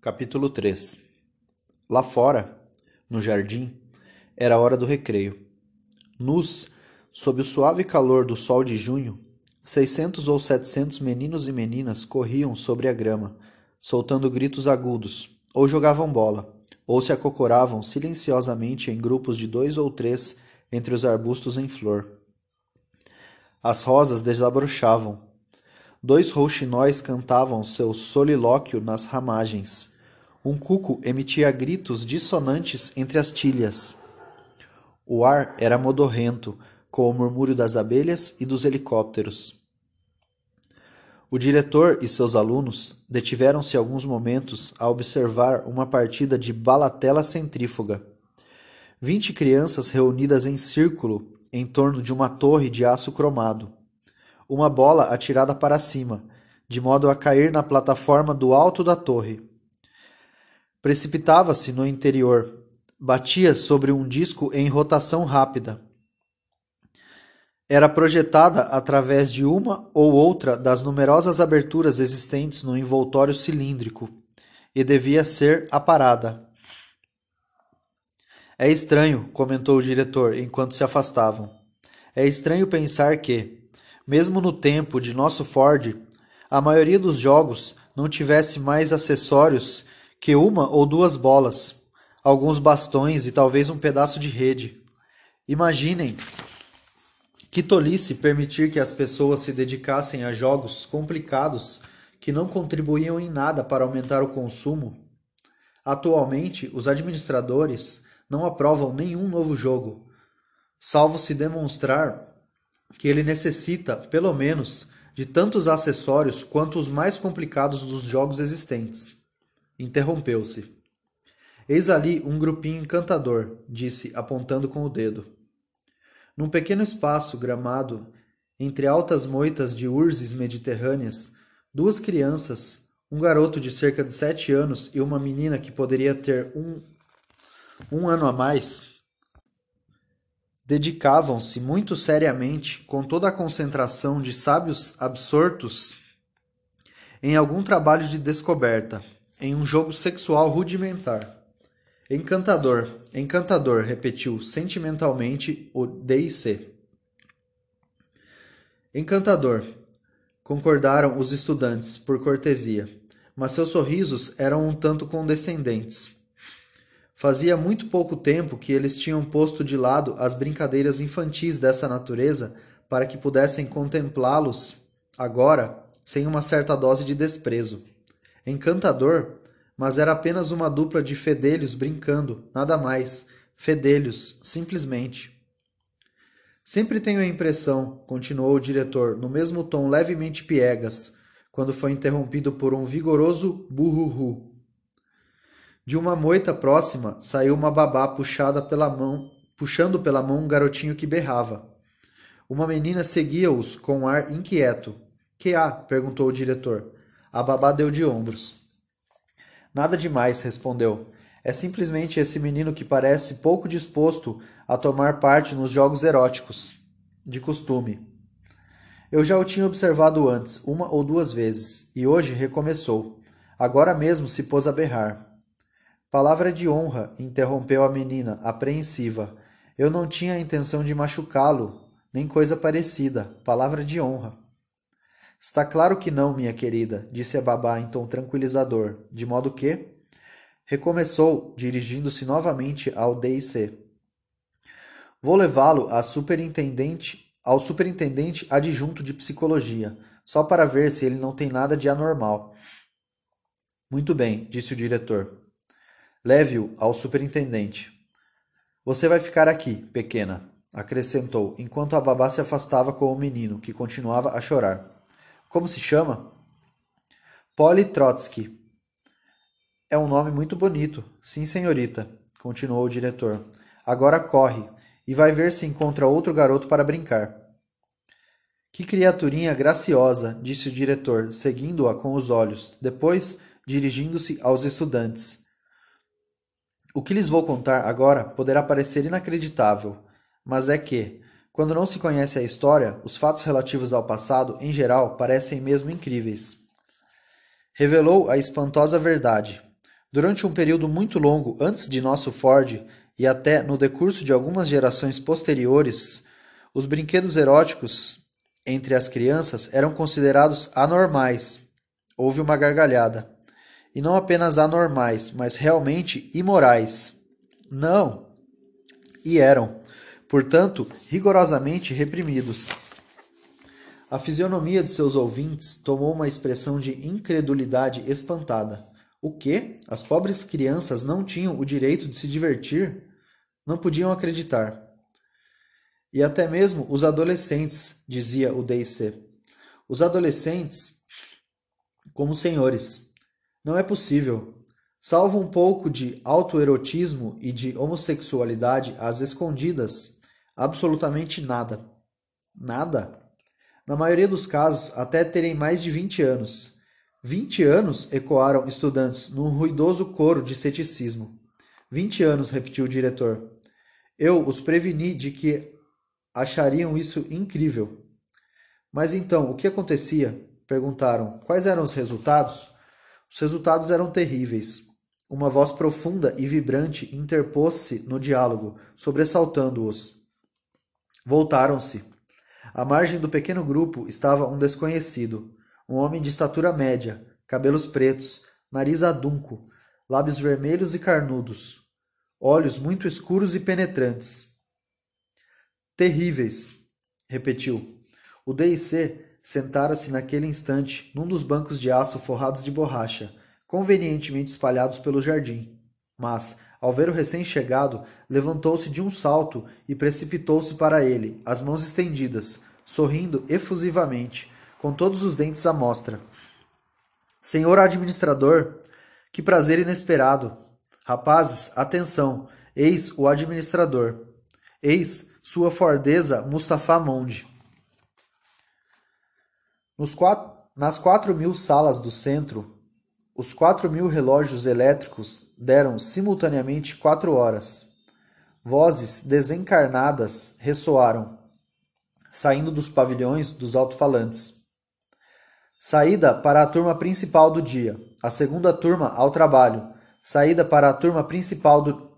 Capítulo 3 Lá fora, no jardim, era a hora do recreio. Nus, sob o suave calor do sol de junho, seiscentos ou setecentos meninos e meninas corriam sobre a grama, soltando gritos agudos, ou jogavam bola, ou se acocoravam silenciosamente em grupos de dois ou três entre os arbustos em flor. As rosas desabrochavam, Dois rouxinóis cantavam seu solilóquio nas ramagens. Um cuco emitia gritos dissonantes entre as tilhas. O ar era modorrento, com o murmúrio das abelhas e dos helicópteros. O diretor e seus alunos detiveram-se alguns momentos a observar uma partida de balatela centrífuga. Vinte crianças reunidas em círculo em torno de uma torre de aço cromado uma bola atirada para cima, de modo a cair na plataforma do alto da torre. Precipitava-se no interior, batia sobre um disco em rotação rápida. Era projetada através de uma ou outra das numerosas aberturas existentes no envoltório cilíndrico e devia ser aparada. É estranho, comentou o diretor enquanto se afastavam. É estranho pensar que, mesmo no tempo de nosso Ford, a maioria dos jogos não tivesse mais acessórios que uma ou duas bolas, alguns bastões e talvez um pedaço de rede. Imaginem que tolice permitir que as pessoas se dedicassem a jogos complicados que não contribuíam em nada para aumentar o consumo. Atualmente, os administradores não aprovam nenhum novo jogo, salvo se demonstrar que ele necessita, pelo menos, de tantos acessórios quanto os mais complicados dos jogos existentes. Interrompeu-se. Eis ali um grupinho encantador, disse, apontando com o dedo. Num pequeno espaço gramado, entre altas moitas de urzes mediterrâneas, duas crianças, um garoto de cerca de sete anos e uma menina que poderia ter um, um ano a mais, dedicavam-se muito seriamente, com toda a concentração de sábios absortos em algum trabalho de descoberta, em um jogo sexual rudimentar. Encantador, encantador, repetiu sentimentalmente o D&C. Encantador, concordaram os estudantes por cortesia, mas seus sorrisos eram um tanto condescendentes. Fazia muito pouco tempo que eles tinham posto de lado as brincadeiras infantis dessa natureza para que pudessem contemplá-los agora sem uma certa dose de desprezo. Encantador, mas era apenas uma dupla de fedelhos brincando, nada mais. Fedelhos, simplesmente. Sempre tenho a impressão, continuou o diretor, no mesmo tom levemente piegas, quando foi interrompido por um vigoroso burru de uma moita próxima saiu uma babá puxada pela mão, puxando pela mão um garotinho que berrava. Uma menina seguia-os com um ar inquieto. Que há? perguntou o diretor. A babá deu de ombros. Nada demais, respondeu. É simplesmente esse menino que parece pouco disposto a tomar parte nos jogos eróticos, de costume. Eu já o tinha observado antes, uma ou duas vezes, e hoje recomeçou. Agora mesmo se pôs a berrar. Palavra de honra, interrompeu a menina, apreensiva. Eu não tinha a intenção de machucá-lo, nem coisa parecida. Palavra de honra. Está claro que não, minha querida, disse a babá em tom tranquilizador, de modo que. Recomeçou, dirigindo-se novamente ao D&C. Vou levá-lo a superintendente, ao superintendente adjunto de psicologia, só para ver se ele não tem nada de anormal. Muito bem, disse o diretor. Leve-o ao superintendente. Você vai ficar aqui, pequena, acrescentou, enquanto a babá se afastava com o menino, que continuava a chorar. Como se chama? Polly Trotsky. É um nome muito bonito. Sim, senhorita, continuou o diretor. Agora corre e vai ver se encontra outro garoto para brincar. Que criaturinha graciosa, disse o diretor, seguindo-a com os olhos. Depois, dirigindo-se aos estudantes. O que lhes vou contar agora poderá parecer inacreditável, mas é que, quando não se conhece a história, os fatos relativos ao passado, em geral, parecem mesmo incríveis. Revelou a espantosa verdade. Durante um período muito longo antes de nosso Ford e até no decurso de algumas gerações posteriores, os brinquedos eróticos entre as crianças eram considerados anormais. Houve uma gargalhada. E não apenas anormais, mas realmente imorais. Não! E eram, portanto, rigorosamente reprimidos. A fisionomia de seus ouvintes tomou uma expressão de incredulidade espantada. O quê? As pobres crianças não tinham o direito de se divertir? Não podiam acreditar. E até mesmo os adolescentes, dizia o D.C. Os adolescentes, como senhores. Não é possível. Salvo um pouco de autoerotismo e de homossexualidade às escondidas, absolutamente nada. Nada? Na maioria dos casos, até terem mais de 20 anos. 20 anos? ecoaram estudantes num ruidoso coro de ceticismo. 20 anos, repetiu o diretor. Eu os preveni de que achariam isso incrível. Mas então, o que acontecia? Perguntaram. Quais eram os resultados? Os resultados eram terríveis. Uma voz profunda e vibrante interpôs-se no diálogo, sobressaltando-os. Voltaram-se. À margem do pequeno grupo estava um desconhecido, um homem de estatura média, cabelos pretos, nariz adunco, lábios vermelhos e carnudos, olhos muito escuros e penetrantes. Terríveis, repetiu. O D.I.C. sentara-se naquele instante num dos bancos de aço forrados de borracha, convenientemente espalhados pelo jardim. Mas, ao ver o recém-chegado, levantou-se de um salto e precipitou-se para ele, as mãos estendidas, sorrindo efusivamente, com todos os dentes à mostra. Senhor administrador, que prazer inesperado! Rapazes, atenção! Eis o administrador. Eis sua Fordeza Mustafa Monde. Quatro, nas quatro mil salas do centro, os quatro mil relógios elétricos deram simultaneamente quatro horas. Vozes desencarnadas ressoaram, saindo dos pavilhões dos alto-falantes. Saída para a turma principal do dia, a segunda turma ao trabalho, saída para a turma principal do.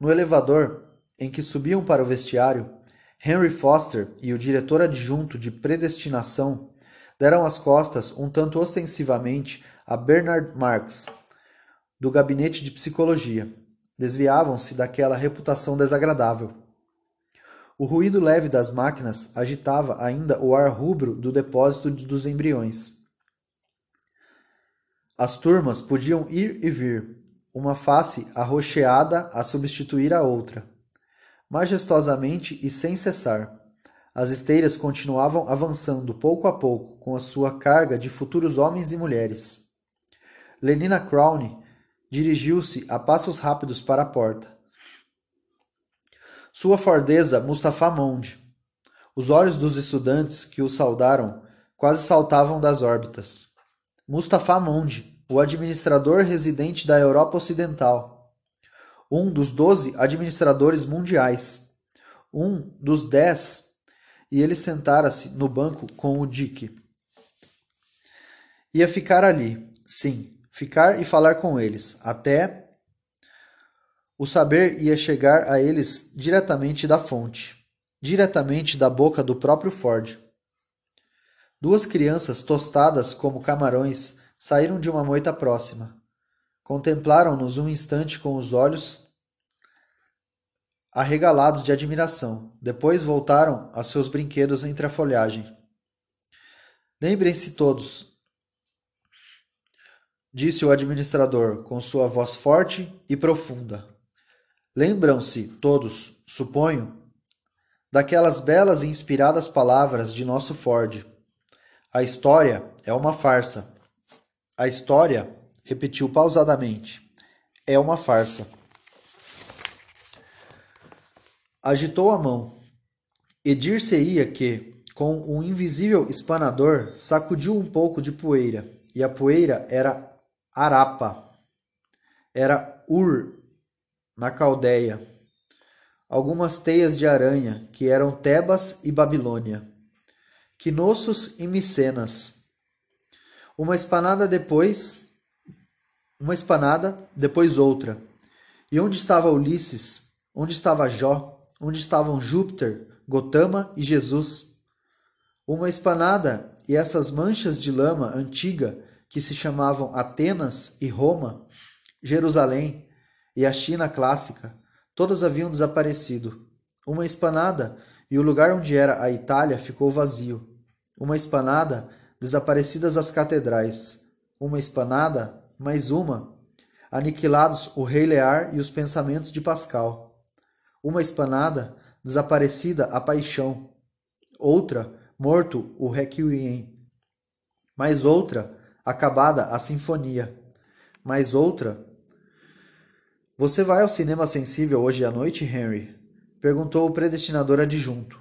No elevador, em que subiam para o vestiário, Henry Foster e o diretor adjunto de predestinação deram as costas um tanto ostensivamente a Bernard Marx, do gabinete de psicologia. Desviavam-se daquela reputação desagradável. O ruído leve das máquinas agitava ainda o ar rubro do depósito dos embriões. As turmas podiam ir e vir, uma face arroxeada a substituir a outra majestosamente e sem cessar. As esteiras continuavam avançando pouco a pouco com a sua carga de futuros homens e mulheres. Lenina Crown dirigiu-se a passos rápidos para a porta. Sua fordeza Mustafa Monde. Os olhos dos estudantes que o saudaram quase saltavam das órbitas. Mustafa Monde, o administrador residente da Europa Ocidental um dos doze administradores mundiais, um dos dez, e ele sentara-se no banco com o Dick. Ia ficar ali, sim, ficar e falar com eles, até o saber ia chegar a eles diretamente da fonte, diretamente da boca do próprio Ford. Duas crianças tostadas como camarões saíram de uma moita próxima. Contemplaram-nos um instante com os olhos arregalados de admiração. Depois voltaram a seus brinquedos entre a folhagem. Lembrem-se todos, disse o administrador com sua voz forte e profunda. Lembram-se todos, suponho, daquelas belas e inspiradas palavras de nosso Ford. A história é uma farsa. A história, repetiu pausadamente, é uma farsa. Agitou a mão. E dir-se-ia que, com um invisível espanador, sacudiu um pouco de poeira, e a poeira era Arapa, era Ur na Caldeia, algumas teias de aranha, que eram Tebas e Babilônia, Quinossos e Micenas. Uma espanada depois, Uma espanada, depois outra. E onde estava Ulisses? Onde estava Jó? Onde estavam Júpiter, Gotama e Jesus? Uma espanada e essas manchas de lama antiga que se chamavam Atenas e Roma, Jerusalém e a China clássica, todos haviam desaparecido. Uma espanada e o lugar onde era a Itália ficou vazio. Uma espanada, desaparecidas as catedrais. Uma espanada, mais uma, aniquilados o rei Lear e os pensamentos de Pascal. Uma espanada, desaparecida a paixão. Outra, morto o requiem. Mais outra, acabada a sinfonia. Mais outra. Você vai ao cinema sensível hoje à noite, Henry? perguntou o predestinador adjunto.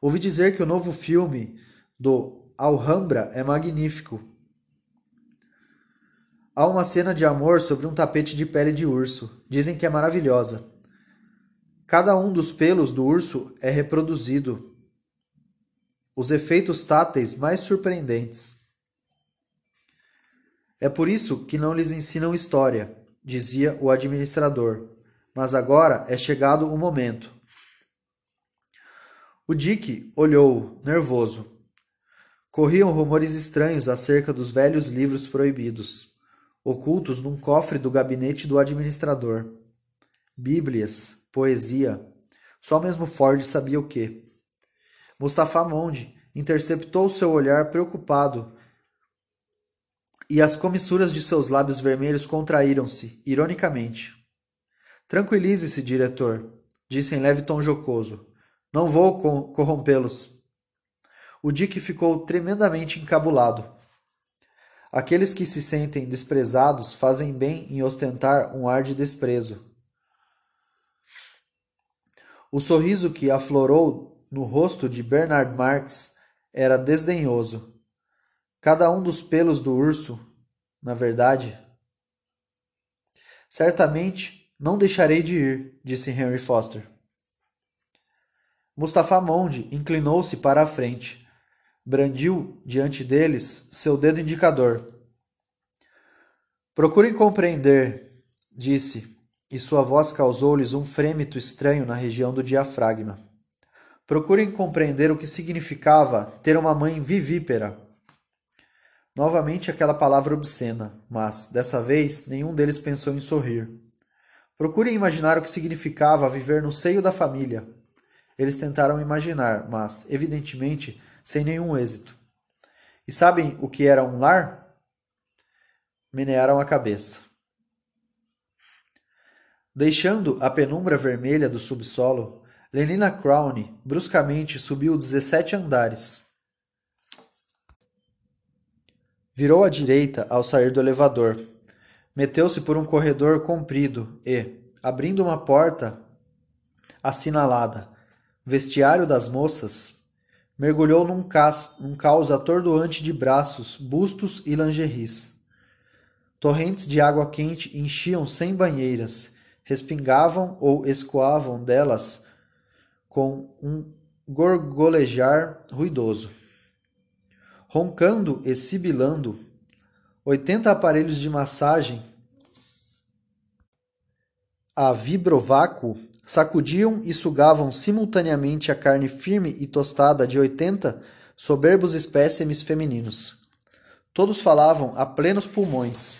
Ouvi dizer que o novo filme do Alhambra é magnífico. Há uma cena de amor sobre um tapete de pele de urso. Dizem que é maravilhosa. Cada um dos pelos do urso é reproduzido. Os efeitos táteis mais surpreendentes. É por isso que não lhes ensinam história, dizia o administrador. Mas agora é chegado o momento. O Dick olhou, nervoso. Corriam rumores estranhos acerca dos velhos livros proibidos, ocultos num cofre do gabinete do administrador. Bíblias, poesia. Só mesmo Ford sabia o que. Mustafa Monde interceptou seu olhar preocupado e as comissuras de seus lábios vermelhos contraíram-se, ironicamente. Tranquilize-se, diretor, disse em leve tom jocoso. Não vou corrompê-los. O Dick ficou tremendamente encabulado. Aqueles que se sentem desprezados fazem bem em ostentar um ar de desprezo. O sorriso que aflorou no rosto de Bernard Marx era desdenhoso. Cada um dos pelos do urso, na verdade. Certamente não deixarei de ir, disse Henry Foster. Mustafa Monde inclinou-se para a frente. Brandiu diante deles seu dedo indicador. Procurem compreender, disse, e sua voz causou-lhes um frêmito estranho na região do diafragma. Procurem compreender o que significava ter uma mãe vivípera. Novamente aquela palavra obscena, mas, dessa vez, nenhum deles pensou em sorrir. Procurem imaginar o que significava viver no seio da família, eles tentaram imaginar, mas, evidentemente, sem nenhum êxito. E sabem o que era um lar? Menearam a cabeça. Deixando a penumbra vermelha do subsolo, Lenina Crown bruscamente subiu 17 andares. Virou à direita ao sair do elevador. Meteu-se por um corredor comprido e, abrindo uma porta assinalada, vestiário das moças, mergulhou num, cas, num caos atordoante de braços, bustos e lingeries. Torrentes de água quente enchiam sem banheiras, respingavam ou escoavam delas com um gorgolejar ruidoso. Roncando e sibilando, oitenta aparelhos de massagem a vibrovácuo sacudiam e sugavam simultaneamente a carne firme e tostada de oitenta soberbos espécimes femininos. Todos falavam a plenos pulmões.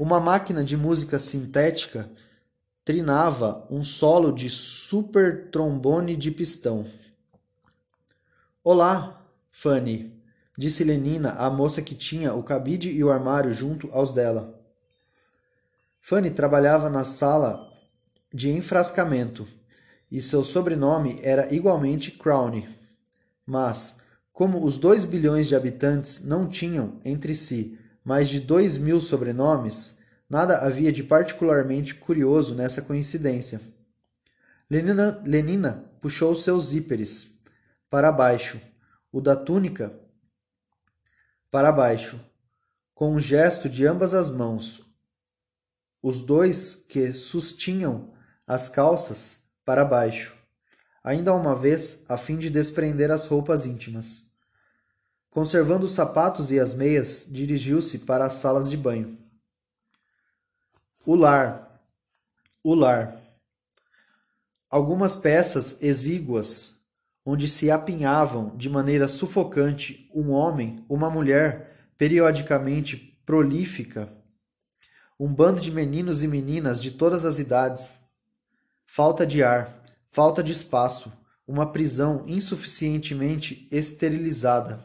Uma máquina de música sintética trinava um solo de super trombone de pistão. Olá, Fanny, disse Lenina à moça que tinha o cabide e o armário junto aos dela. Fanny trabalhava na sala de enfrascamento, e seu sobrenome era igualmente Crown. Mas, como os dois bilhões de habitantes não tinham, entre si, mais de dois mil sobrenomes, nada havia de particularmente curioso nessa coincidência. Lenina, Lenina puxou seus zíperes para baixo, o da túnica para baixo, com um gesto de ambas as mãos. Os dois que sustinham as calças para baixo, ainda uma vez a fim de desprender as roupas íntimas. Conservando os sapatos e as meias, dirigiu-se para as salas de banho. O lar. O lar. Algumas peças exíguas, onde se apinhavam de maneira sufocante um homem, uma mulher, periodicamente prolífica, um bando de meninos e meninas de todas as idades. Falta de ar, falta de espaço, uma prisão insuficientemente esterilizada.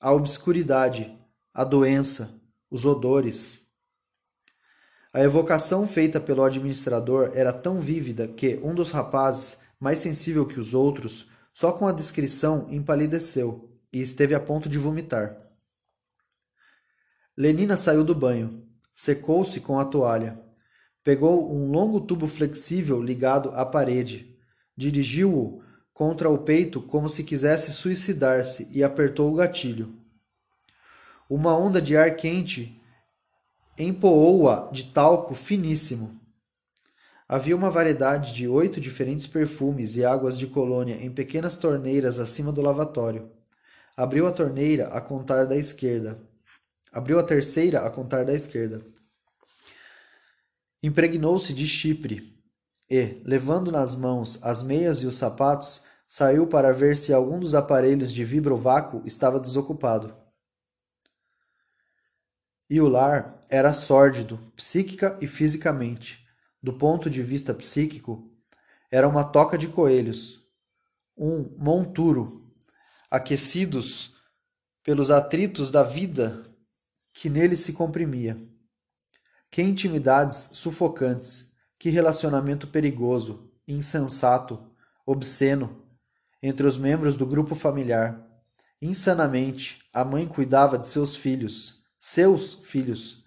A obscuridade, a doença, os odores. A evocação feita pelo administrador era tão vívida que um dos rapazes, mais sensível que os outros, só com a descrição empalideceu e esteve a ponto de vomitar. Lenina saiu do banho, secou-se com a toalha, pegou um longo tubo flexível ligado à parede, dirigiu-o contra o peito como se quisesse suicidar-se e apertou o gatilho. Uma onda de ar quente empoou-a de talco finíssimo. Havia uma variedade de oito diferentes perfumes e águas de colônia em pequenas torneiras acima do lavatório. Abriu a torneira a contar da esquerda. Abriu a terceira a contar da esquerda. Impregnou-se de chipre e, levando nas mãos as meias e os sapatos, saiu para ver se algum dos aparelhos de vibrovácuo estava desocupado. E o lar era sórdido, psíquica e fisicamente. Do ponto de vista psíquico, era uma toca de coelhos, um monturo, aquecidos pelos atritos da vida que nele se comprimia. Que intimidades sufocantes, que relacionamento perigoso, insensato, obsceno entre os membros do grupo familiar. Insanamente, a mãe cuidava de seus filhos seus filhos.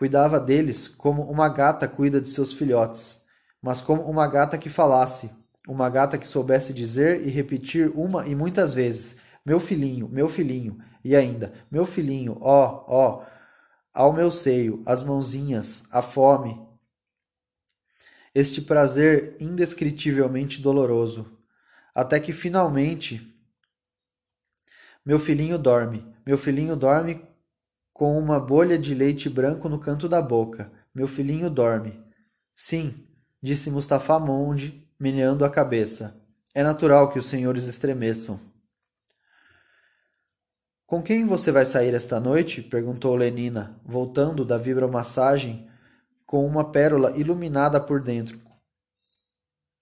Cuidava deles como uma gata cuida de seus filhotes, mas como uma gata que falasse, uma gata que soubesse dizer e repetir uma e muitas vezes: Meu filhinho, meu filhinho, e ainda: Meu filhinho, ó, ó, ao meu seio, as mãozinhas, a fome. Este prazer indescritivelmente doloroso, até que finalmente meu filhinho dorme, meu filhinho dorme com uma bolha de leite branco no canto da boca. Meu filhinho dorme. Sim, disse Mustafa Monde, meneando a cabeça. É natural que os senhores estremeçam. Com quem você vai sair esta noite? perguntou Lenina, voltando da vibromassagem com uma pérola iluminada por dentro.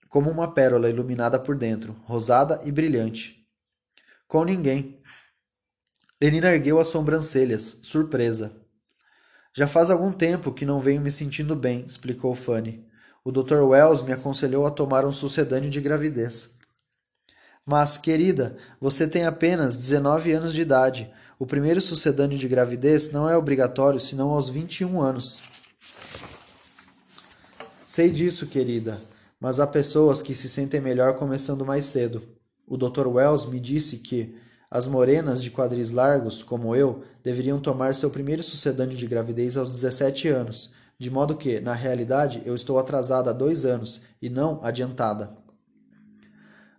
Como uma pérola iluminada por dentro, rosada e brilhante. Com ninguém. Lenina ergueu as sobrancelhas, surpresa. Já faz algum tempo que não venho me sentindo bem, explicou Fanny. O Dr. Wells me aconselhou a tomar um sucedâneo de gravidez. Mas, querida, você tem apenas 19 anos de idade. O primeiro sucedâneo de gravidez não é obrigatório senão aos 21 anos. Sei disso, querida, mas há pessoas que se sentem melhor começando mais cedo. O Dr. Wells me disse que, as morenas de quadris largos, como eu, deveriam tomar seu primeiro sucedâneo de gravidez aos 17 anos, de modo que, na realidade, eu estou atrasada há dois anos e não adiantada.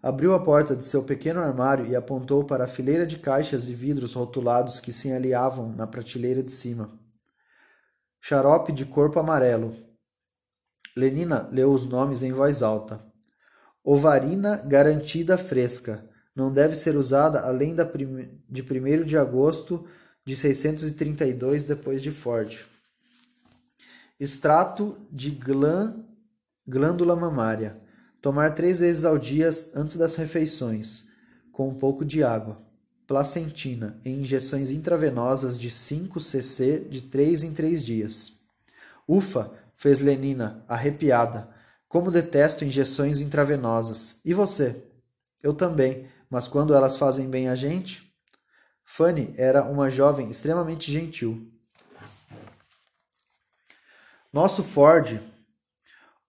Abriu a porta de seu pequeno armário e apontou para a fileira de caixas e vidros rotulados que se aliavam na prateleira de cima. Xarope de corpo amarelo. Lenina leu os nomes em voz alta. Ovarina garantida fresca não deve ser usada além da de 1 de agosto de 632 depois de Ford. Extrato de glã... glândula mamária. Tomar três vezes ao dia antes das refeições, com um pouco de água. Placentina, em injeções intravenosas de 5 cc de 3 em 3 dias. Ufa, fez Lenina, arrepiada. Como detesto injeções intravenosas. E você? Eu também mas quando elas fazem bem a gente. Fanny era uma jovem extremamente gentil. Nosso Ford,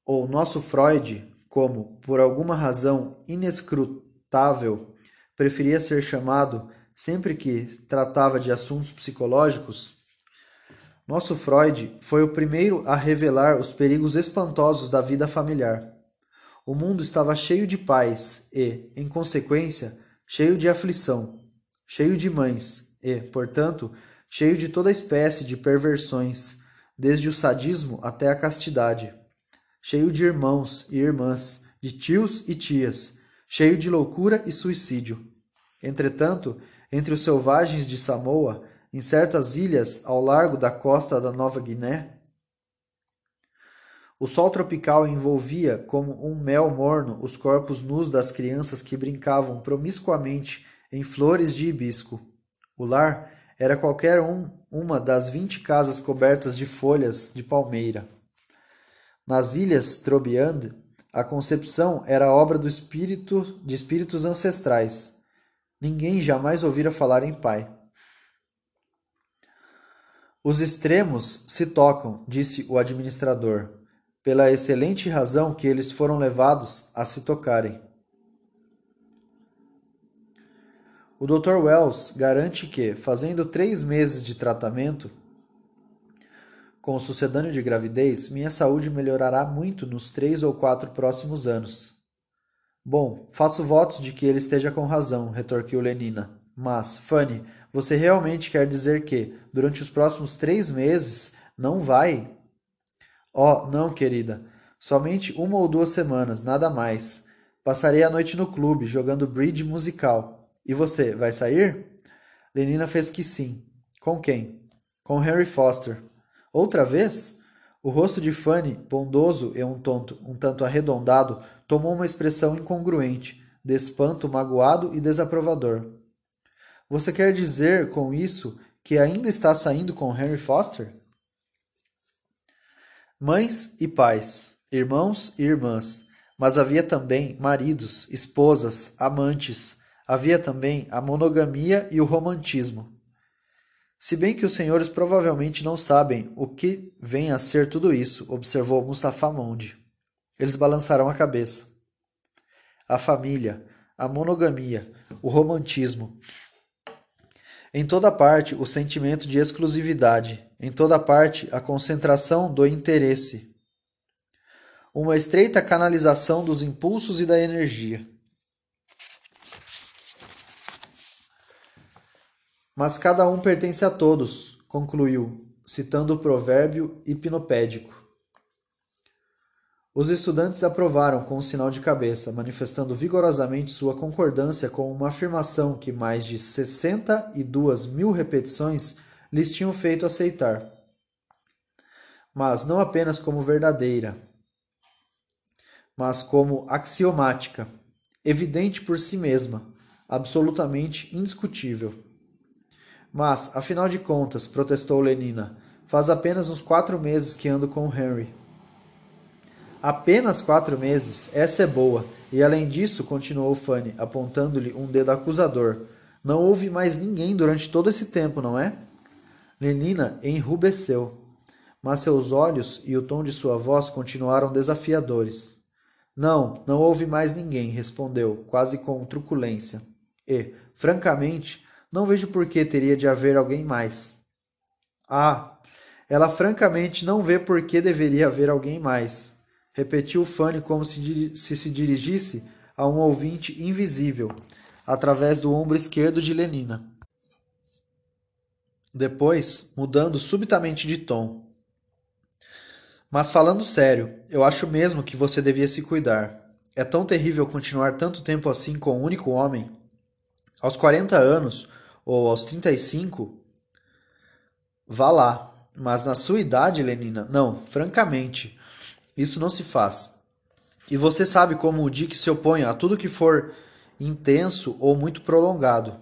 ou nosso Freud, como por alguma razão inescrutável preferia ser chamado sempre que tratava de assuntos psicológicos, nosso Freud foi o primeiro a revelar os perigos espantosos da vida familiar. O mundo estava cheio de pais e, em consequência, cheio de aflição, cheio de mães e, portanto, cheio de toda espécie de perversões, desde o sadismo até a castidade, cheio de irmãos e irmãs, de tios e tias, cheio de loucura e suicídio. Entretanto, entre os selvagens de Samoa, em certas ilhas ao largo da costa da Nova Guiné, o sol tropical envolvia como um mel morno os corpos nus das crianças que brincavam promiscuamente em flores de hibisco. O lar era qualquer um uma das vinte casas cobertas de folhas de palmeira. Nas ilhas Trobiand, a concepção era obra do espírito de espíritos ancestrais. Ninguém jamais ouvira falar em pai. Os extremos se tocam, disse o administrador, pela excelente razão que eles foram levados a se tocarem. O Dr. Wells garante que, fazendo três meses de tratamento com o sucedâneo de gravidez, minha saúde melhorará muito nos três ou quatro próximos anos. Bom, faço votos de que ele esteja com razão, retorquiu Lenina. Mas, Fanny, você realmente quer dizer que, durante os próximos três meses, não vai? Oh, não, querida. Somente uma ou duas semanas, nada mais. Passarei a noite no clube, jogando bridge musical. E você, vai sair? Lenina fez que sim. Com quem? Com Harry Foster. Outra vez? O rosto de Fanny, bondoso e um, tonto, um tanto arredondado, tomou uma expressão incongruente, de espanto magoado e desaprovador. Você quer dizer com isso que ainda está saindo com Harry Foster? Mães e pais, irmãos e irmãs, mas havia também maridos, esposas, amantes, havia também a monogamia e o romantismo. Se bem que os senhores provavelmente não sabem o que vem a ser tudo isso, observou Mustafa Mondi. Eles balançaram a cabeça. A família, a monogamia, o romantismo. Em toda parte, o sentimento de exclusividade, em toda parte, a concentração do interesse. Uma estreita canalização dos impulsos e da energia. Mas cada um pertence a todos, concluiu, citando o provérbio hipnopédico. Os estudantes aprovaram com um sinal de cabeça, manifestando vigorosamente sua concordância com uma afirmação que mais de sessenta e duas mil repetições lhes tinham feito aceitar. Mas não apenas como verdadeira, mas como axiomática, evidente por si mesma, absolutamente indiscutível. Mas, afinal de contas, protestou Lenina, faz apenas uns quatro meses que ando com Henry. Apenas quatro meses? Essa é boa. E além disso, continuou Fanny, apontando-lhe um dedo acusador, não houve mais ninguém durante todo esse tempo, não é? Lenina enrubesceu, mas seus olhos e o tom de sua voz continuaram desafiadores. Não, não houve mais ninguém, respondeu, quase com truculência. E, francamente, não vejo por que teria de haver alguém mais. Ah, ela francamente não vê por que deveria haver alguém mais. Repetiu Fanny como se, se se dirigisse a um ouvinte invisível, através do ombro esquerdo de Lenina. Depois, mudando subitamente de tom. Mas falando sério, eu acho mesmo que você devia se cuidar. É tão terrível continuar tanto tempo assim com um único homem. Aos 40 anos, ou aos 35, vá lá. Mas na sua idade, Lenina, não, francamente, isso não se faz. E você sabe como o Dick se opõe a tudo que for intenso ou muito prolongado.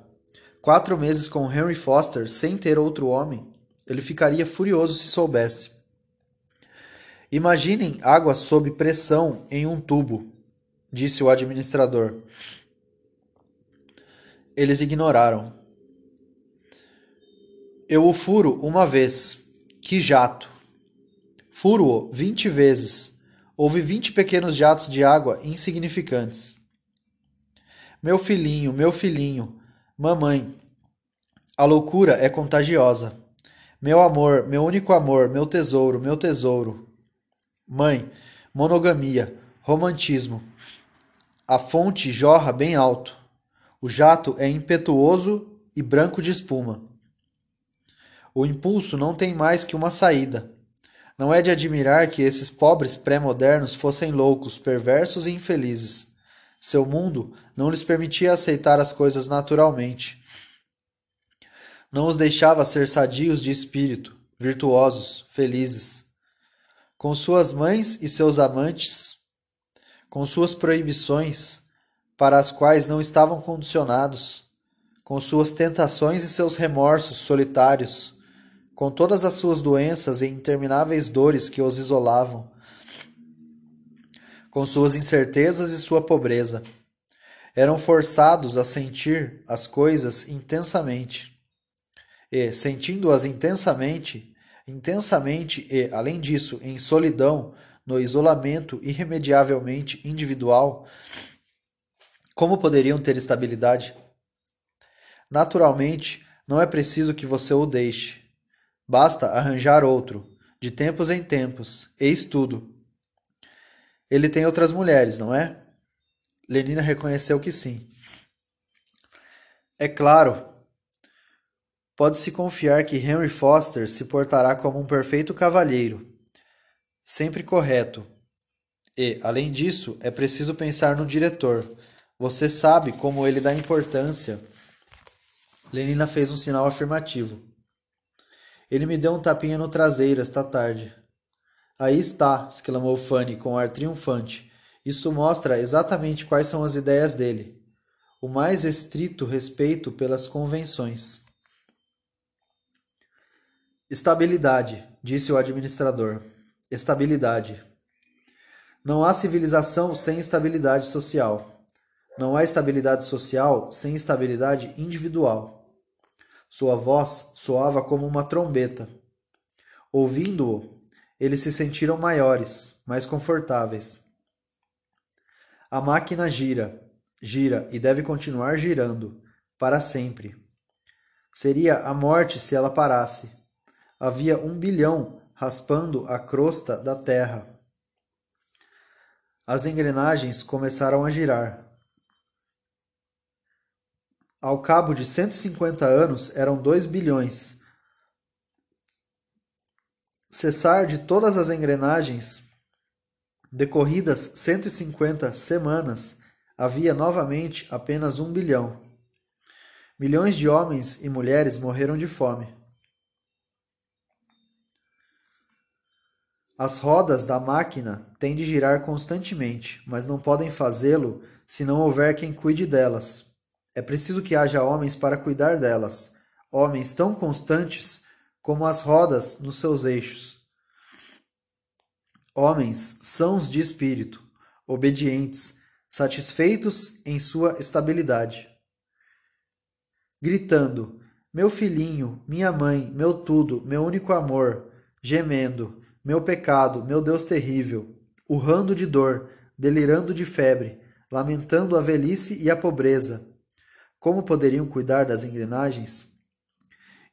Quatro meses com Henry Foster sem ter outro homem, ele ficaria furioso se soubesse. Imaginem água sob pressão em um tubo, disse o administrador. Eles ignoraram. Eu o furo uma vez. Que jato! Furo-o vinte vezes. Houve vinte pequenos jatos de água insignificantes. Meu filhinho, meu filhinho, mamãe, a loucura é contagiosa. Meu amor, meu único amor, meu tesouro, meu tesouro. Mãe, monogamia, romantismo. A fonte jorra bem alto. O jato é impetuoso e branco de espuma. O impulso não tem mais que uma saída. Não é de admirar que esses pobres pré-modernos fossem loucos, perversos e infelizes. Seu mundo não lhes permitia aceitar as coisas naturalmente. Não os deixava ser sadios de espírito, virtuosos, felizes. Com suas mães e seus amantes, com suas proibições, para as quais não estavam condicionados, com suas tentações e seus remorsos solitários, com todas as suas doenças e intermináveis dores que os isolavam, com suas incertezas e sua pobreza. Eram forçados a sentir as coisas intensamente. E, sentindo-as intensamente, intensamente e, além disso, em solidão, no isolamento irremediavelmente individual, como poderiam ter estabilidade? Naturalmente, não é preciso que você o deixe. Basta arranjar outro, de tempos em tempos, eis tudo. Ele tem outras mulheres, não é? Lenina reconheceu que sim. É claro. Pode-se confiar que Henry Foster se portará como um perfeito cavalheiro, sempre correto. E, além disso, é preciso pensar no diretor. Você sabe como ele dá importância. Lenina fez um sinal afirmativo. Ele me deu um tapinha no traseiro esta tarde. Aí está, exclamou Fanny com ar triunfante. Isto mostra exatamente quais são as ideias dele. O mais estrito respeito pelas convenções. Estabilidade, disse o administrador. Estabilidade. Não há civilização sem estabilidade social. Não há estabilidade social sem estabilidade individual. Sua voz soava como uma trombeta. Ouvindo-o, eles se sentiram maiores, mais confortáveis. A máquina gira, gira e deve continuar girando, para sempre. Seria a morte se ela parasse. Havia um bilhão raspando a crosta da terra. As engrenagens começaram a girar. Ao cabo de 150 anos, eram 2 bilhões. Cessar de todas as engrenagens, decorridas 150 semanas, havia novamente apenas um bilhão. Milhões de homens e mulheres morreram de fome. As rodas da máquina têm de girar constantemente, mas não podem fazê-lo se não houver quem cuide delas. É preciso que haja homens para cuidar delas, homens tão constantes como as rodas nos seus eixos. Homens sãos de espírito, obedientes, satisfeitos em sua estabilidade. Gritando: Meu filhinho, minha mãe, meu tudo, meu único amor, gemendo: Meu pecado, meu Deus terrível, urrando de dor, delirando de febre, lamentando a velhice e a pobreza, como poderiam cuidar das engrenagens?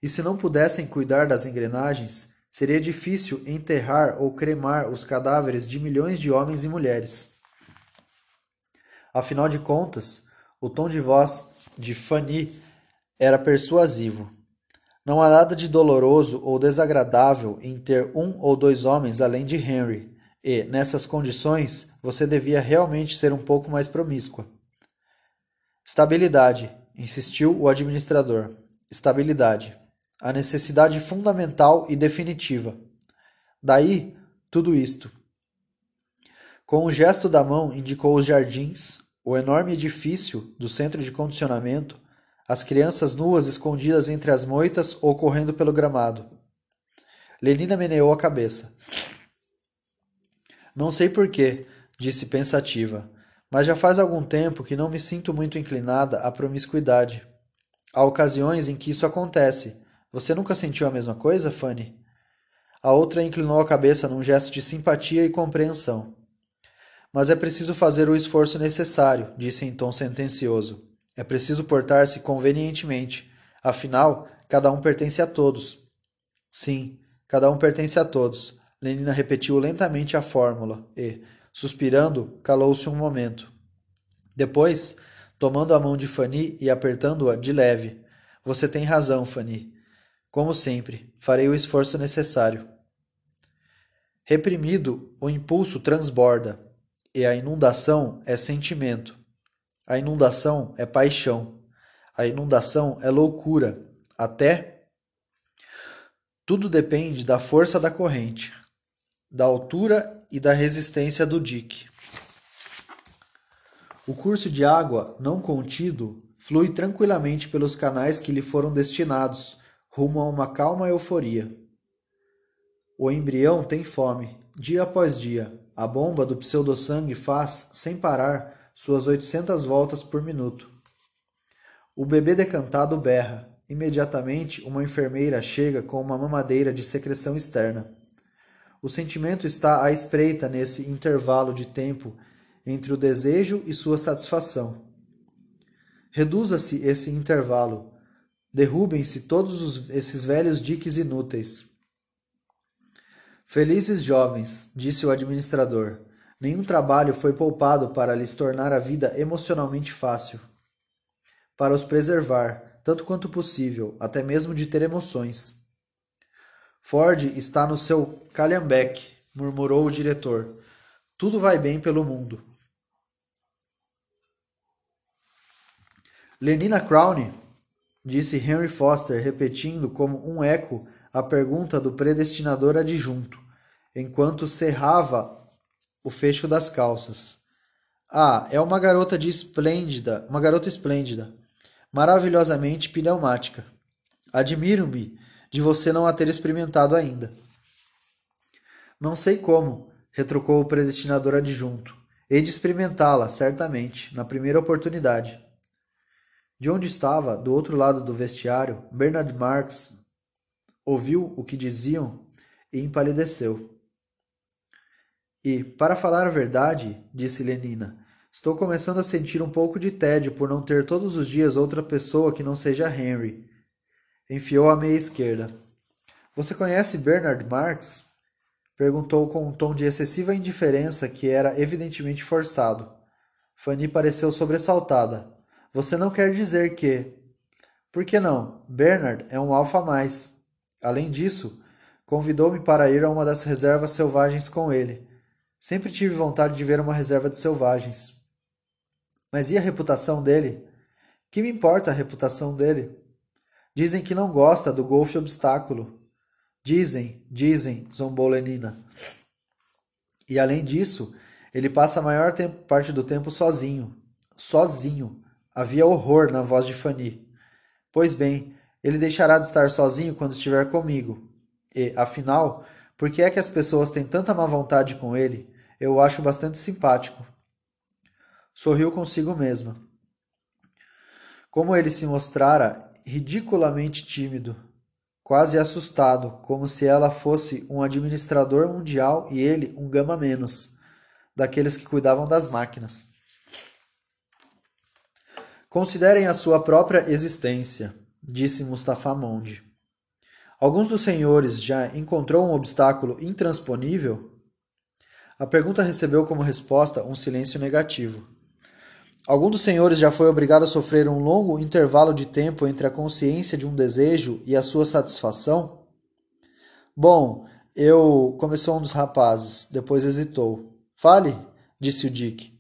E se não pudessem cuidar das engrenagens, seria difícil enterrar ou cremar os cadáveres de milhões de homens e mulheres. Afinal de contas, o tom de voz de Fanny era persuasivo. Não há nada de doloroso ou desagradável em ter um ou dois homens além de Henry, e, nessas condições, você devia realmente ser um pouco mais promíscua. Estabilidade, insistiu o administrador. Estabilidade. A necessidade fundamental e definitiva. Daí, tudo isto. Com um gesto da mão, indicou os jardins, o enorme edifício do centro de condicionamento, as crianças nuas escondidas entre as moitas ou correndo pelo gramado. Lenina meneou a cabeça. Não sei porquê, disse pensativa mas já faz algum tempo que não me sinto muito inclinada à promiscuidade. Há ocasiões em que isso acontece. Você nunca sentiu a mesma coisa, Fanny? A outra inclinou a cabeça num gesto de simpatia e compreensão. Mas é preciso fazer o esforço necessário, disse em tom sentencioso. É preciso portar-se convenientemente. Afinal, cada um pertence a todos. Sim, cada um pertence a todos. Lenina repetiu lentamente a fórmula e, Suspirando, calou-se um momento. Depois, tomando a mão de Fanny e apertando-a de leve. Você tem razão, Fanny. Como sempre, farei o esforço necessário. Reprimido, o impulso transborda, e a inundação é sentimento. A inundação é paixão. A inundação é loucura. Até tudo depende da força da corrente, da altura e da resistência do dique. O curso de água não contido flui tranquilamente pelos canais que lhe foram destinados, rumo a uma calma euforia. O embrião tem fome, dia após dia. A bomba do pseudo-sangue faz, sem parar, suas 800 voltas por minuto. O bebê decantado berra. Imediatamente, uma enfermeira chega com uma mamadeira de secreção externa. O sentimento está à espreita nesse intervalo de tempo entre o desejo e sua satisfação. Reduza-se esse intervalo. Derrubem-se todos os, esses velhos diques inúteis. Felizes jovens, disse o administrador, nenhum trabalho foi poupado para lhes tornar a vida emocionalmente fácil. Para os preservar, tanto quanto possível, até mesmo de ter emoções. Ford está no seu calhambeque, murmurou o diretor. Tudo vai bem pelo mundo. Lenina Crown, disse Henry Foster, repetindo como um eco a pergunta do predestinador adjunto, enquanto cerrava o fecho das calças. Ah, é uma garota de esplêndida, uma garota esplêndida, maravilhosamente pneumática. Admiro-me de você não a ter experimentado ainda. Não sei como, retrucou o predestinador adjunto. Hei de experimentá-la, certamente, na primeira oportunidade. De onde estava, do outro lado do vestiário, Bernard Marx ouviu o que diziam e empalideceu. E, para falar a verdade, disse Lenina, estou começando a sentir um pouco de tédio por não ter todos os dias outra pessoa que não seja Henry. Enfiou a meia esquerda. Você conhece Bernard Marx? Perguntou com um tom de excessiva indiferença que era evidentemente forçado. Fanny pareceu sobressaltada. Você não quer dizer que. Por que não? Bernard é um alfa mais. Além disso, convidou-me para ir a uma das reservas selvagens com ele. Sempre tive vontade de ver uma reserva de selvagens. Mas e a reputação dele? Que me importa a reputação dele? Dizem que não gosta do golfe obstáculo. Dizem, dizem, zombou Lenina. E além disso, ele passa a maior tempo, parte do tempo sozinho. Sozinho. Havia horror na voz de Fanny. Pois bem, ele deixará de estar sozinho quando estiver comigo. E, afinal, por que é que as pessoas têm tanta má vontade com ele? Eu o acho bastante simpático. Sorriu consigo mesma. Como ele se mostrara ridiculamente tímido, quase assustado, como se ela fosse um administrador mundial e ele um gama menos, daqueles que cuidavam das máquinas. Considerem a sua própria existência disse Mustafa Monge. Alguns dos senhores já encontrou um obstáculo intransponível? A pergunta recebeu como resposta um silêncio negativo. Algum dos senhores já foi obrigado a sofrer um longo intervalo de tempo entre a consciência de um desejo e a sua satisfação? Bom, eu. começou um dos rapazes, depois hesitou. Fale, disse o Dick.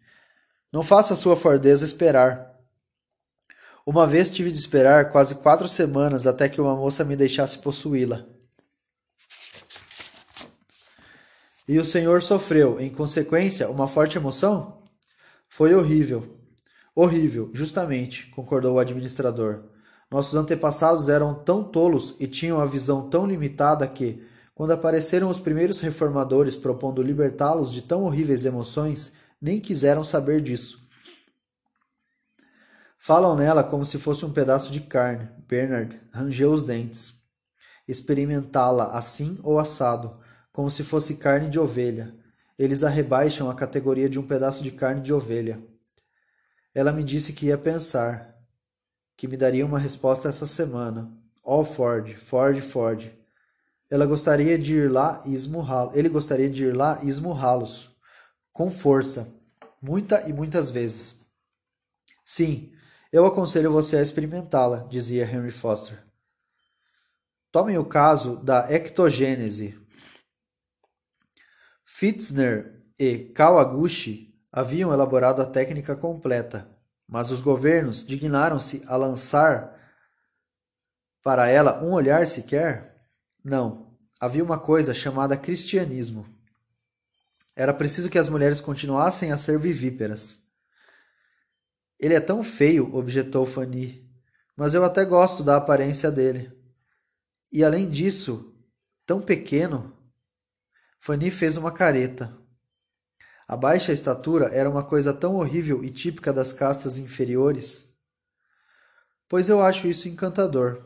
Não faça a sua fordeza esperar. Uma vez tive de esperar quase quatro semanas até que uma moça me deixasse possuí-la. E o senhor sofreu, em consequência, uma forte emoção? Foi horrível. Horrível, justamente, concordou o administrador. Nossos antepassados eram tão tolos e tinham a visão tão limitada que, quando apareceram os primeiros reformadores propondo libertá-los de tão horríveis emoções, nem quiseram saber disso. Falam nela como se fosse um pedaço de carne. Bernard rangeu os dentes. Experimentá-la assim ou assado, como se fosse carne de ovelha. Eles a rebaixam à categoria de um pedaço de carne de ovelha. Ela me disse que ia pensar, que me daria uma resposta essa semana. Oh, Ford, Ford, Ford. Ela gostaria de ir lá e esmurrá-lo. Ele gostaria de ir lá e esmurrá-los. Com força. Muita e muitas vezes. Sim, eu aconselho você a experimentá-la, dizia Henry Foster. Tomem o caso da ectogênese. Fitzner e Kawaguchi haviam elaborado a técnica completa, mas os governos dignaram-se a lançar para ela um olhar sequer? Não, havia uma coisa chamada cristianismo. Era preciso que as mulheres continuassem a ser vivíperas. Ele é tão feio, objetou Fanny, mas eu até gosto da aparência dele. E além disso, tão pequeno. Fanny fez uma careta. A baixa estatura era uma coisa tão horrível e típica das castas inferiores. Pois eu acho isso encantador,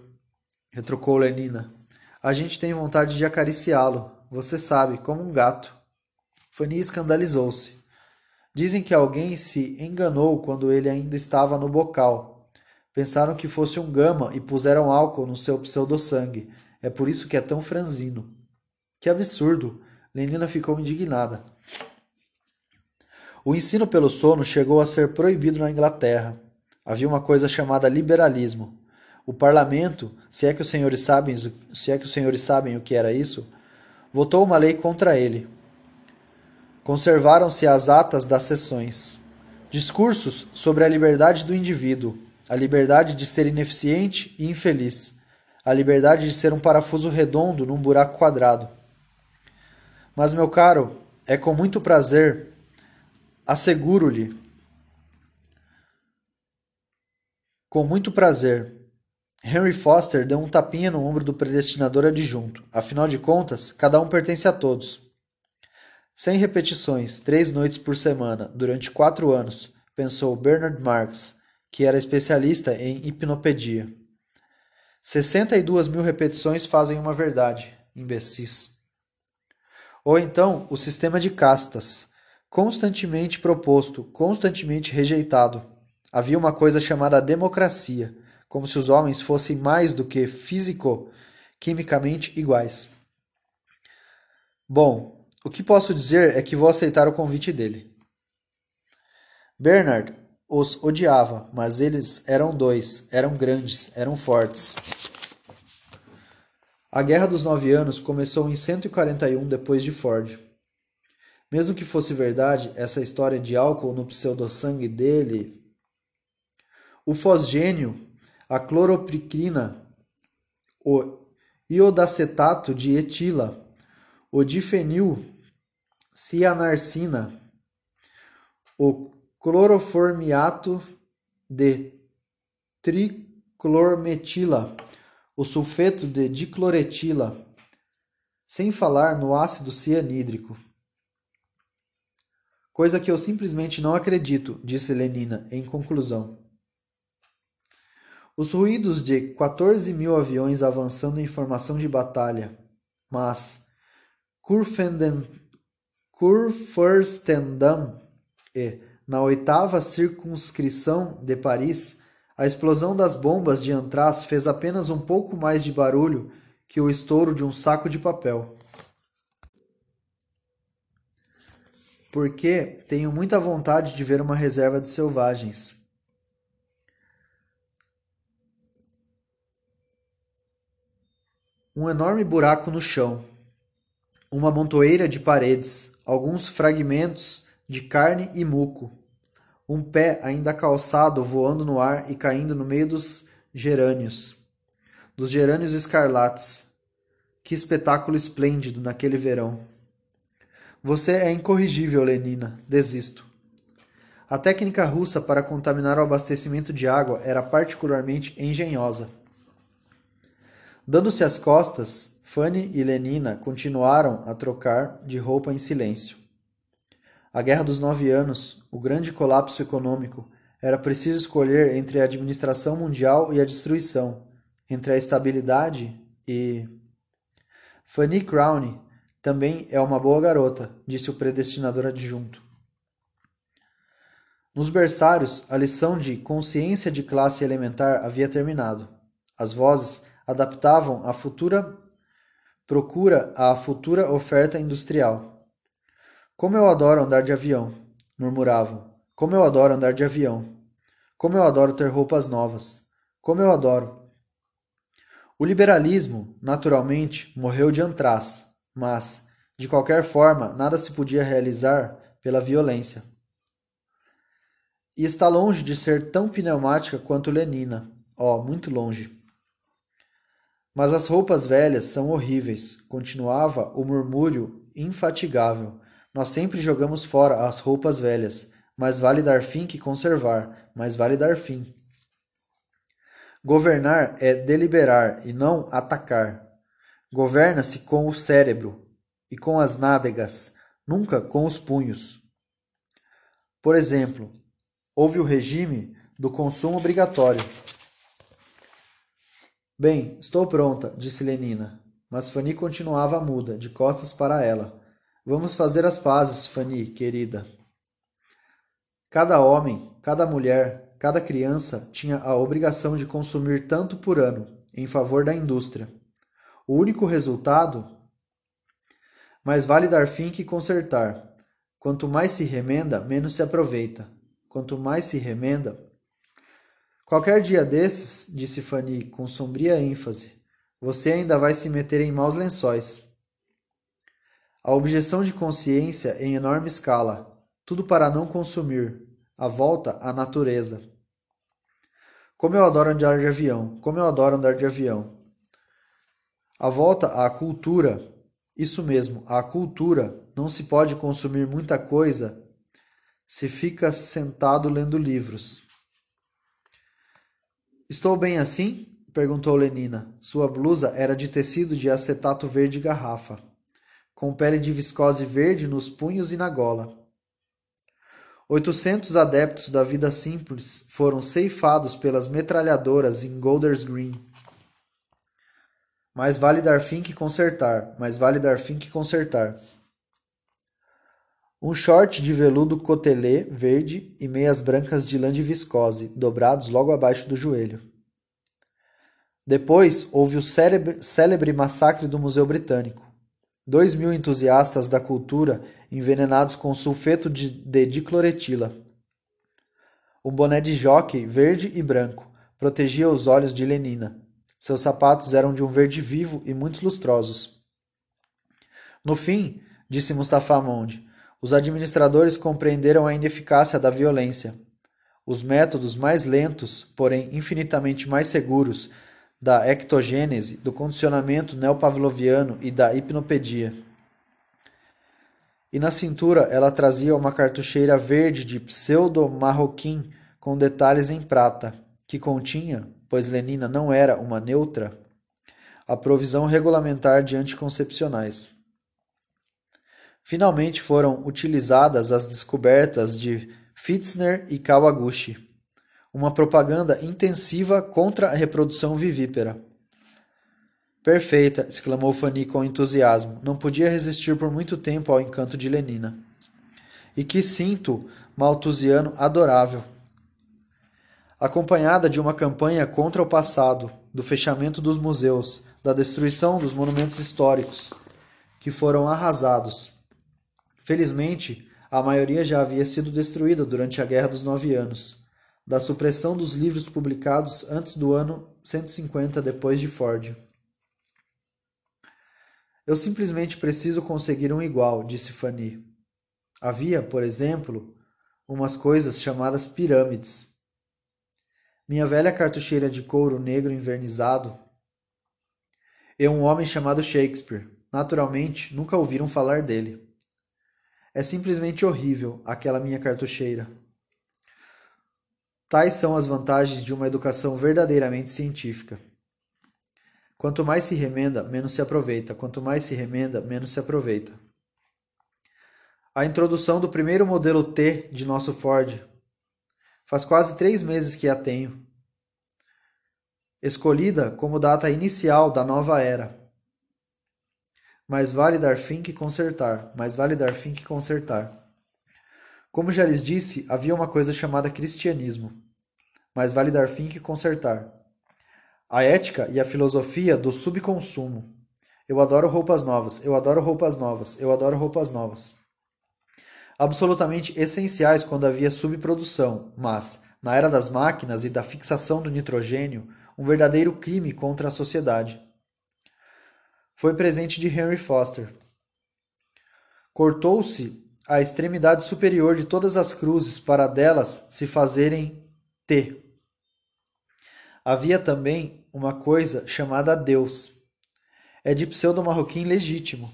retrucou Lenina. A gente tem vontade de acariciá-lo, você sabe, como um gato. Fanny escandalizou-se. Dizem que alguém se enganou quando ele ainda estava no bocal. Pensaram que fosse um gama e puseram álcool no seu pseudo-sangue. É por isso que é tão franzino. Que absurdo! Lenina ficou indignada. O ensino pelo sono chegou a ser proibido na Inglaterra. Havia uma coisa chamada liberalismo. O parlamento, se é que os senhores sabem, se é que os senhores sabem o que era isso, votou uma lei contra ele. Conservaram-se as atas das sessões. Discursos sobre a liberdade do indivíduo, a liberdade de ser ineficiente e infeliz, a liberdade de ser um parafuso redondo num buraco quadrado. Mas, meu caro, é com muito prazer Asseguro-lhe, com muito prazer. Henry Foster deu um tapinha no ombro do predestinador adjunto. Afinal de contas, cada um pertence a todos. Sem repetições, três noites por semana, durante quatro anos, pensou Bernard Marx, que era especialista em hipnopedia. Sessenta e duas mil repetições fazem uma verdade, imbecis. Ou então o sistema de castas, constantemente proposto, constantemente rejeitado. Havia uma coisa chamada democracia, como se os homens fossem mais do que físico-quimicamente iguais. Bom, o que posso dizer é que vou aceitar o convite dele. Bernard os odiava, mas eles eram dois, eram grandes, eram fortes. A Guerra dos Nove Anos começou em 141 depois de Ford. Mesmo que fosse verdade essa história de álcool no pseudo-sangue dele, o fosgênio, a cloropricrina, o iodacetato de etila, o difenil cianarcina, o cloroformiato de triclormetila, o sulfeto de dicloretila, sem falar no ácido cianídrico. Coisa que eu simplesmente não acredito, disse Lenina, em conclusão. Os ruídos de 14 mil aviões avançando em formação de batalha. Mas Kurfürstendamm e, na oitava circunscrição de Paris, a explosão das bombas de antraz fez apenas um pouco mais de barulho que o estouro de um saco de papel. Porque tenho muita vontade de ver uma reserva de selvagens. Um enorme buraco no chão, uma montoeira de paredes, alguns fragmentos de carne e muco, um pé ainda calçado voando no ar e caindo no meio dos gerânios, dos gerânios escarlates. Que espetáculo esplêndido naquele verão! Você é incorrigível, Lenina. Desisto. A técnica russa para contaminar o abastecimento de água era particularmente engenhosa. Dando-se as costas, Fanny e Lenina continuaram a trocar de roupa em silêncio. A Guerra dos Nove Anos, o grande colapso econômico, era preciso escolher entre a administração mundial e a destruição, entre a estabilidade e. Fanny Crown também é uma boa garota, disse o predestinador adjunto. Nos berçários, a lição de consciência de classe elementar havia terminado. As vozes adaptavam a futura procura à futura oferta industrial. Como eu adoro andar de avião, murmuravam. Como eu adoro andar de avião. Como eu adoro ter roupas novas. Como eu adoro. O liberalismo, naturalmente, morreu de antraz mas, De qualquer forma, nada se podia realizar pela violência. E está longe de ser tão pneumática quanto Lenina. Oh, muito longe. Mas as roupas velhas são horríveis, continuava o murmúrio infatigável. Nós sempre jogamos fora as roupas velhas, mas vale dar fim que conservar, mas vale dar fim. Governar é deliberar e não atacar. Governa-se com o cérebro e com as nádegas, nunca com os punhos. Por exemplo, houve o regime do consumo obrigatório. Bem, estou pronta, disse Lenina, mas Fanny continuava muda, de costas para ela. Vamos fazer as pazes, Fanny, querida. Cada homem, cada mulher, cada criança tinha a obrigação de consumir tanto por ano, em favor da indústria. O único resultado? Mais vale dar fim que consertar. Quanto mais se remenda, menos se aproveita. Quanto mais se remenda. Qualquer dia desses, disse Fanny com sombria ênfase, você ainda vai se meter em maus lençóis. A objeção de consciência em enorme escala, tudo para não consumir, a volta à natureza. Como eu adoro andar de avião, como eu adoro andar de avião. A volta à cultura, isso mesmo, à cultura, não se pode consumir muita coisa se fica sentado lendo livros. Estou bem assim? perguntou Lenina. Sua blusa era de tecido de acetato verde garrafa, com pele de viscose verde nos punhos e na gola. Oitocentos adeptos da vida simples foram ceifados pelas metralhadoras em Golders Green. Mais vale dar fim que consertar, mais vale dar fim que consertar. Um short de veludo cotelê verde e meias brancas de lã de viscose, dobrados logo abaixo do joelho. Depois houve o célebre, célebre massacre do Museu Britânico. Dois mil entusiastas da cultura envenenados com sulfeto de, de dicloretila. Um boné de jockey verde e branco protegia os olhos de Lenina. Seus sapatos eram de um verde vivo e muito lustrosos. No fim, disse Mustafa Monde, os administradores compreenderam a ineficácia da violência. Os métodos mais lentos, porém infinitamente mais seguros, da ectogênese, do condicionamento neopavloviano e da hipnopedia e na cintura ela trazia uma cartucheira verde de pseudo-marroquim com detalhes em prata, que continha, pois Lenina não era uma neutra, a provisão regulamentar de anticoncepcionais. Finalmente foram utilizadas as descobertas de Fitzner e Kawaguchi, uma propaganda intensiva contra a reprodução vivípara. Perfeita! exclamou Fanny com entusiasmo. Não podia resistir por muito tempo ao encanto de Lenina. E que cinto maltusiano adorável! Acompanhada de uma campanha contra o passado, do fechamento dos museus, da destruição dos monumentos históricos, que foram arrasados. Felizmente, a maioria já havia sido destruída durante a Guerra dos Nove Anos, da supressão dos livros publicados antes do ano 150 depois de Ford. Eu simplesmente preciso conseguir um igual, disse Fanny. Havia, por exemplo, umas coisas chamadas pirâmides. Minha velha cartucheira de couro negro envernizado e um homem chamado Shakespeare. Naturalmente, nunca ouviram falar dele. É simplesmente horrível aquela minha cartucheira. Tais são as vantagens de uma educação verdadeiramente científica. Quanto mais se remenda, menos se aproveita. Quanto mais se remenda, menos se aproveita. A introdução do primeiro modelo T de nosso Ford. Faz quase três meses que a tenho. Escolhida como data inicial da nova era. Mais vale dar fim que consertar. Mais vale dar fim que consertar. Como já lhes disse, havia uma coisa chamada cristianismo. Mais vale dar fim que consertar. A ética e a filosofia do subconsumo. Eu adoro roupas novas, eu adoro roupas novas, eu adoro roupas novas. Absolutamente essenciais quando havia subprodução, mas, na era das máquinas e da fixação do nitrogênio, um verdadeiro crime contra a sociedade. Foi presente de Henry Foster. Cortou-se a extremidade superior de todas as cruzes para delas se fazerem T. Havia também uma coisa chamada Deus. É de pseudo-marroquim legítimo.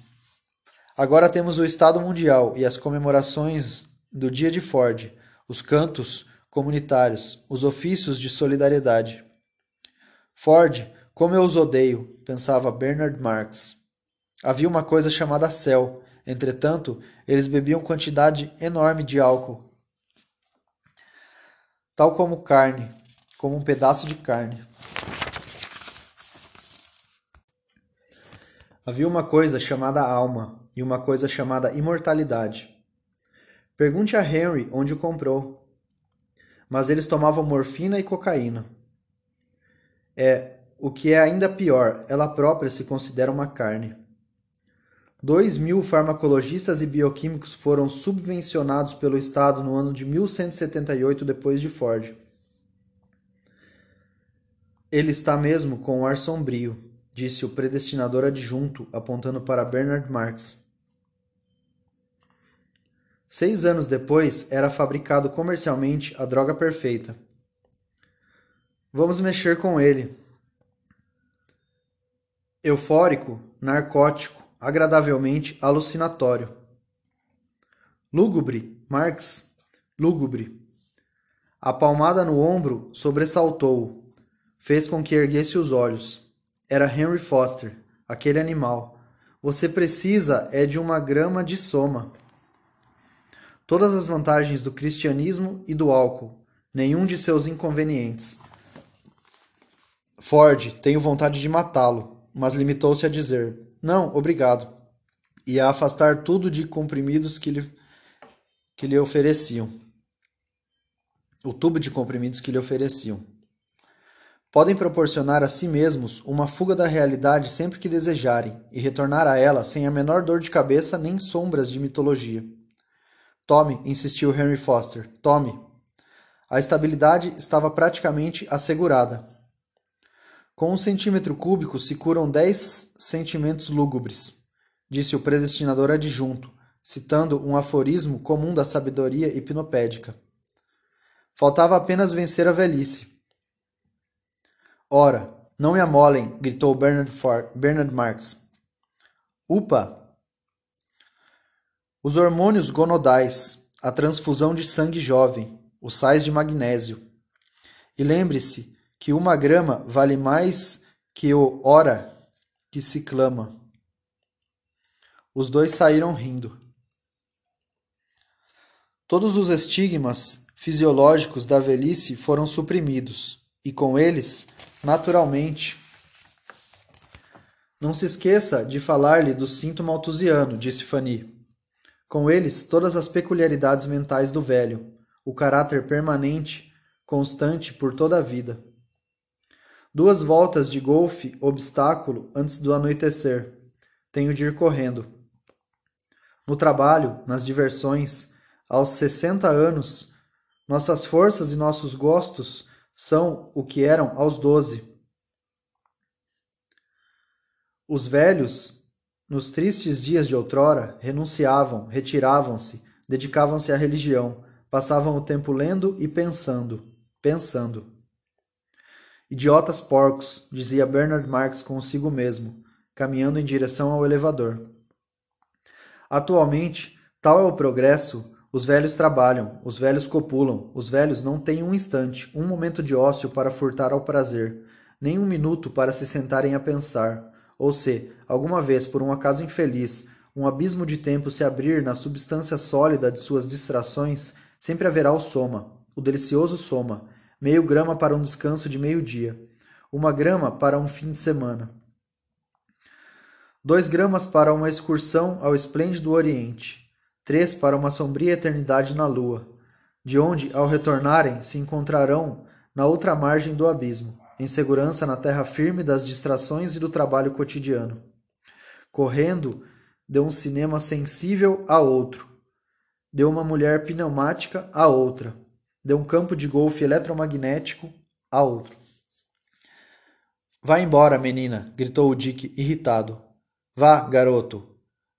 Agora temos o Estado Mundial e as comemorações do Dia de Ford, os cantos comunitários, os ofícios de solidariedade. Ford, como eu os odeio, pensava Bernard Marx. Havia uma coisa chamada céu. Entretanto, eles bebiam quantidade enorme de álcool. Tal como carne, como um pedaço de carne. Havia uma coisa chamada alma e uma coisa chamada imortalidade. Pergunte a Henry onde o comprou. Mas eles tomavam morfina e cocaína. É, o que é ainda pior, ela própria se considera uma carne. Dois mil farmacologistas e bioquímicos foram subvencionados pelo Estado no ano de 1178 depois de Ford. Ele está mesmo com um ar sombrio, disse o predestinador adjunto, apontando para Bernard Marx. Seis anos depois, era fabricado comercialmente a droga perfeita. Vamos mexer com ele. Eufórico, narcótico, agradavelmente alucinatório. Lúgubre, Marx, lúgubre. A palmada no ombro sobressaltou-o, fez com que erguesse os olhos. Era Henry Foster, aquele animal. Você precisa é de uma grama de soma todas as vantagens do cristianismo e do álcool, nenhum de seus inconvenientes. Ford, tenho vontade de matá-lo, mas limitou-se a dizer: Não, obrigado, e a afastar tudo de comprimidos que lhe, que lhe ofereciam. O tubo de comprimidos que lhe ofereciam. Podem proporcionar a si mesmos uma fuga da realidade sempre que desejarem e retornar a ela sem a menor dor de cabeça nem sombras de mitologia. Tome, insistiu Henry Foster. Tome. A estabilidade estava praticamente assegurada. Com um centímetro cúbico se curam dez sentimentos lúgubres, disse o predestinador adjunto, citando um aforismo comum da sabedoria hipnopédica. Faltava apenas vencer a velhice. Ora, não me amolem, gritou Bernard, Ford, Bernard Marx. Upa! Os hormônios gonodais, a transfusão de sangue jovem, os sais de magnésio. E lembre-se que uma grama vale mais que o hora que se clama. Os dois saíram rindo. Todos os estigmas fisiológicos da velhice foram suprimidos, e com eles, naturalmente. Não se esqueça de falar-lhe do cinto maltusiano, disse Fanny. Com eles, todas as peculiaridades mentais do velho, o caráter permanente, constante por toda a vida. Duas voltas de golfe, obstáculo, antes do anoitecer. Tenho de ir correndo. No trabalho, nas diversões, aos sessenta anos, nossas forças e nossos gostos são o que eram aos doze. Os velhos nos tristes dias de outrora, renunciavam, retiravam-se, dedicavam-se à religião, passavam o tempo lendo e pensando, pensando. Idiotas porcos, dizia Bernard Marx consigo mesmo, caminhando em direção ao elevador. Atualmente, tal é o progresso, os velhos trabalham, os velhos copulam, os velhos não têm um instante, um momento de ócio para furtar ao prazer, nem um minuto para se sentarem a pensar ou se, alguma vez por um acaso infeliz, um abismo de tempo se abrir na substância sólida de suas distrações, sempre haverá o soma, o delicioso soma, meio grama para um descanso de meio-dia, uma grama para um fim de semana. Dois gramas para uma excursão ao esplêndido Oriente, três para uma sombria eternidade na Lua, de onde, ao retornarem, se encontrarão na outra margem do abismo em segurança na terra firme das distrações e do trabalho cotidiano. Correndo de um cinema sensível a outro, de uma mulher pneumática a outra, de um campo de golfe eletromagnético a outro. Vá embora, menina, gritou o Dick, irritado. Vá, garoto.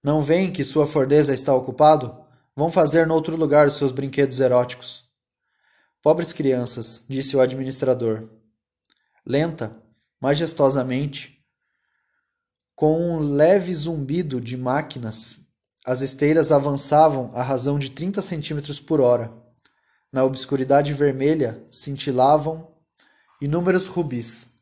Não veem que sua fordeza está ocupado? Vão fazer noutro lugar os seus brinquedos eróticos. Pobres crianças, disse o administrador. Lenta, majestosamente, com um leve zumbido de máquinas, as esteiras avançavam à razão de 30 centímetros por hora. Na obscuridade vermelha cintilavam inúmeros rubis.